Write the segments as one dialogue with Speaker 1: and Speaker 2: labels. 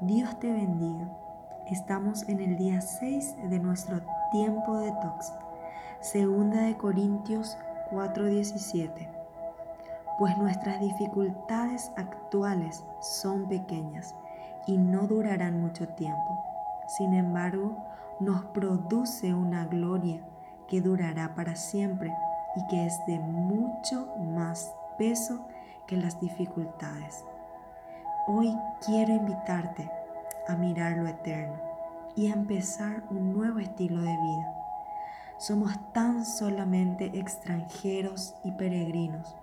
Speaker 1: Dios te bendiga. Estamos en el día 6 de nuestro tiempo de tox. Segunda de Corintios 4:17. Pues nuestras dificultades actuales son pequeñas y no durarán mucho tiempo. Sin embargo, nos produce una gloria que durará para siempre y que es de mucho más peso que las dificultades. Hoy quiero invitarte a mirar lo eterno y a empezar un nuevo estilo de vida. Somos tan solamente extranjeros y peregrinos.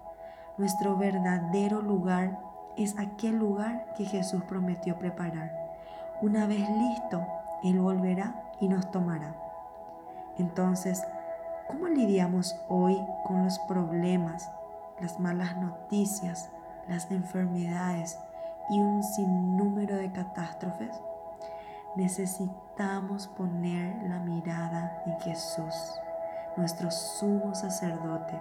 Speaker 1: Nuestro verdadero lugar es aquel lugar que Jesús prometió preparar. Una vez listo, Él volverá y nos tomará. Entonces, ¿cómo lidiamos hoy con los problemas, las malas noticias, las enfermedades? Y un sinnúmero de catástrofes, necesitamos poner la mirada en Jesús, nuestro sumo sacerdote,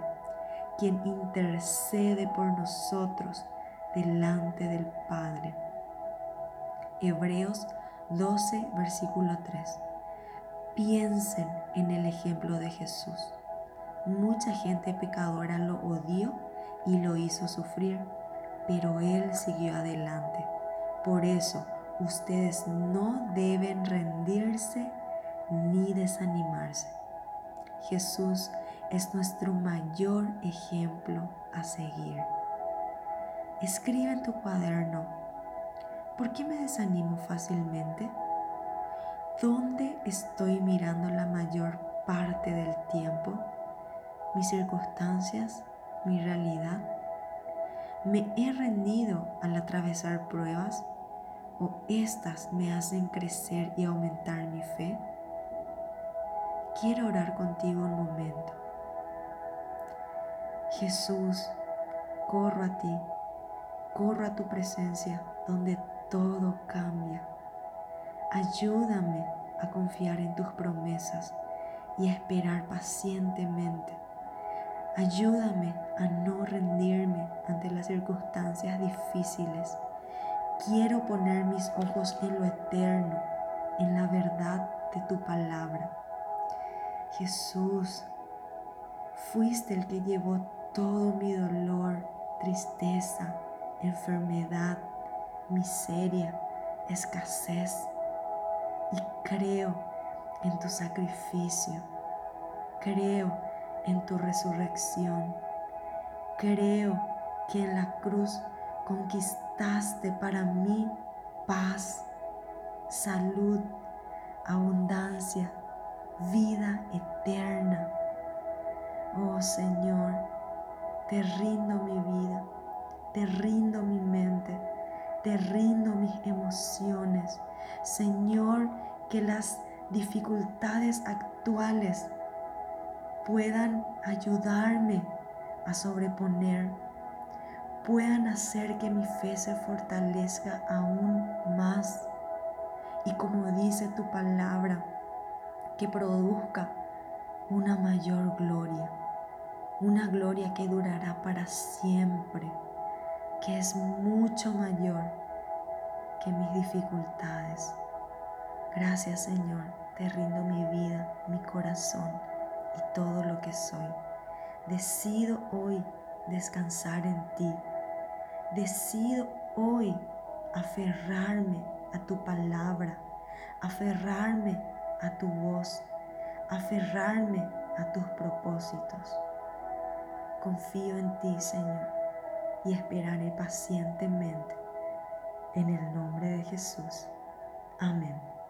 Speaker 1: quien intercede por nosotros delante del Padre. Hebreos 12, versículo 3. Piensen en el ejemplo de Jesús. Mucha gente pecadora lo odió y lo hizo sufrir pero Él siguió adelante. Por eso ustedes no deben rendirse ni desanimarse. Jesús es nuestro mayor ejemplo a seguir. Escribe en tu cuaderno, ¿por qué me desanimo fácilmente? ¿Dónde estoy mirando la mayor parte del tiempo? ¿Mis circunstancias? ¿Mi realidad? ¿Me he rendido al atravesar pruebas o éstas me hacen crecer y aumentar mi fe? Quiero orar contigo un momento. Jesús, corro a ti, corro a tu presencia donde todo cambia. Ayúdame a confiar en tus promesas y a esperar pacientemente Ayúdame a no rendirme ante las circunstancias difíciles. Quiero poner mis ojos en lo eterno, en la verdad de tu palabra. Jesús, fuiste el que llevó todo mi dolor, tristeza, enfermedad, miseria, escasez. Y creo en tu sacrificio. Creo en tu resurrección. Creo que en la cruz conquistaste para mí paz, salud, abundancia, vida eterna. Oh Señor, te rindo mi vida, te rindo mi mente, te rindo mis emociones. Señor, que las dificultades actuales puedan ayudarme a sobreponer, puedan hacer que mi fe se fortalezca aún más. Y como dice tu palabra, que produzca una mayor gloria, una gloria que durará para siempre, que es mucho mayor que mis dificultades. Gracias Señor, te rindo mi vida, mi corazón y todo lo que soy. Decido hoy descansar en ti. Decido hoy aferrarme a tu palabra, aferrarme a tu voz, aferrarme a tus propósitos. Confío en ti, Señor, y esperaré pacientemente en el nombre de Jesús. Amén.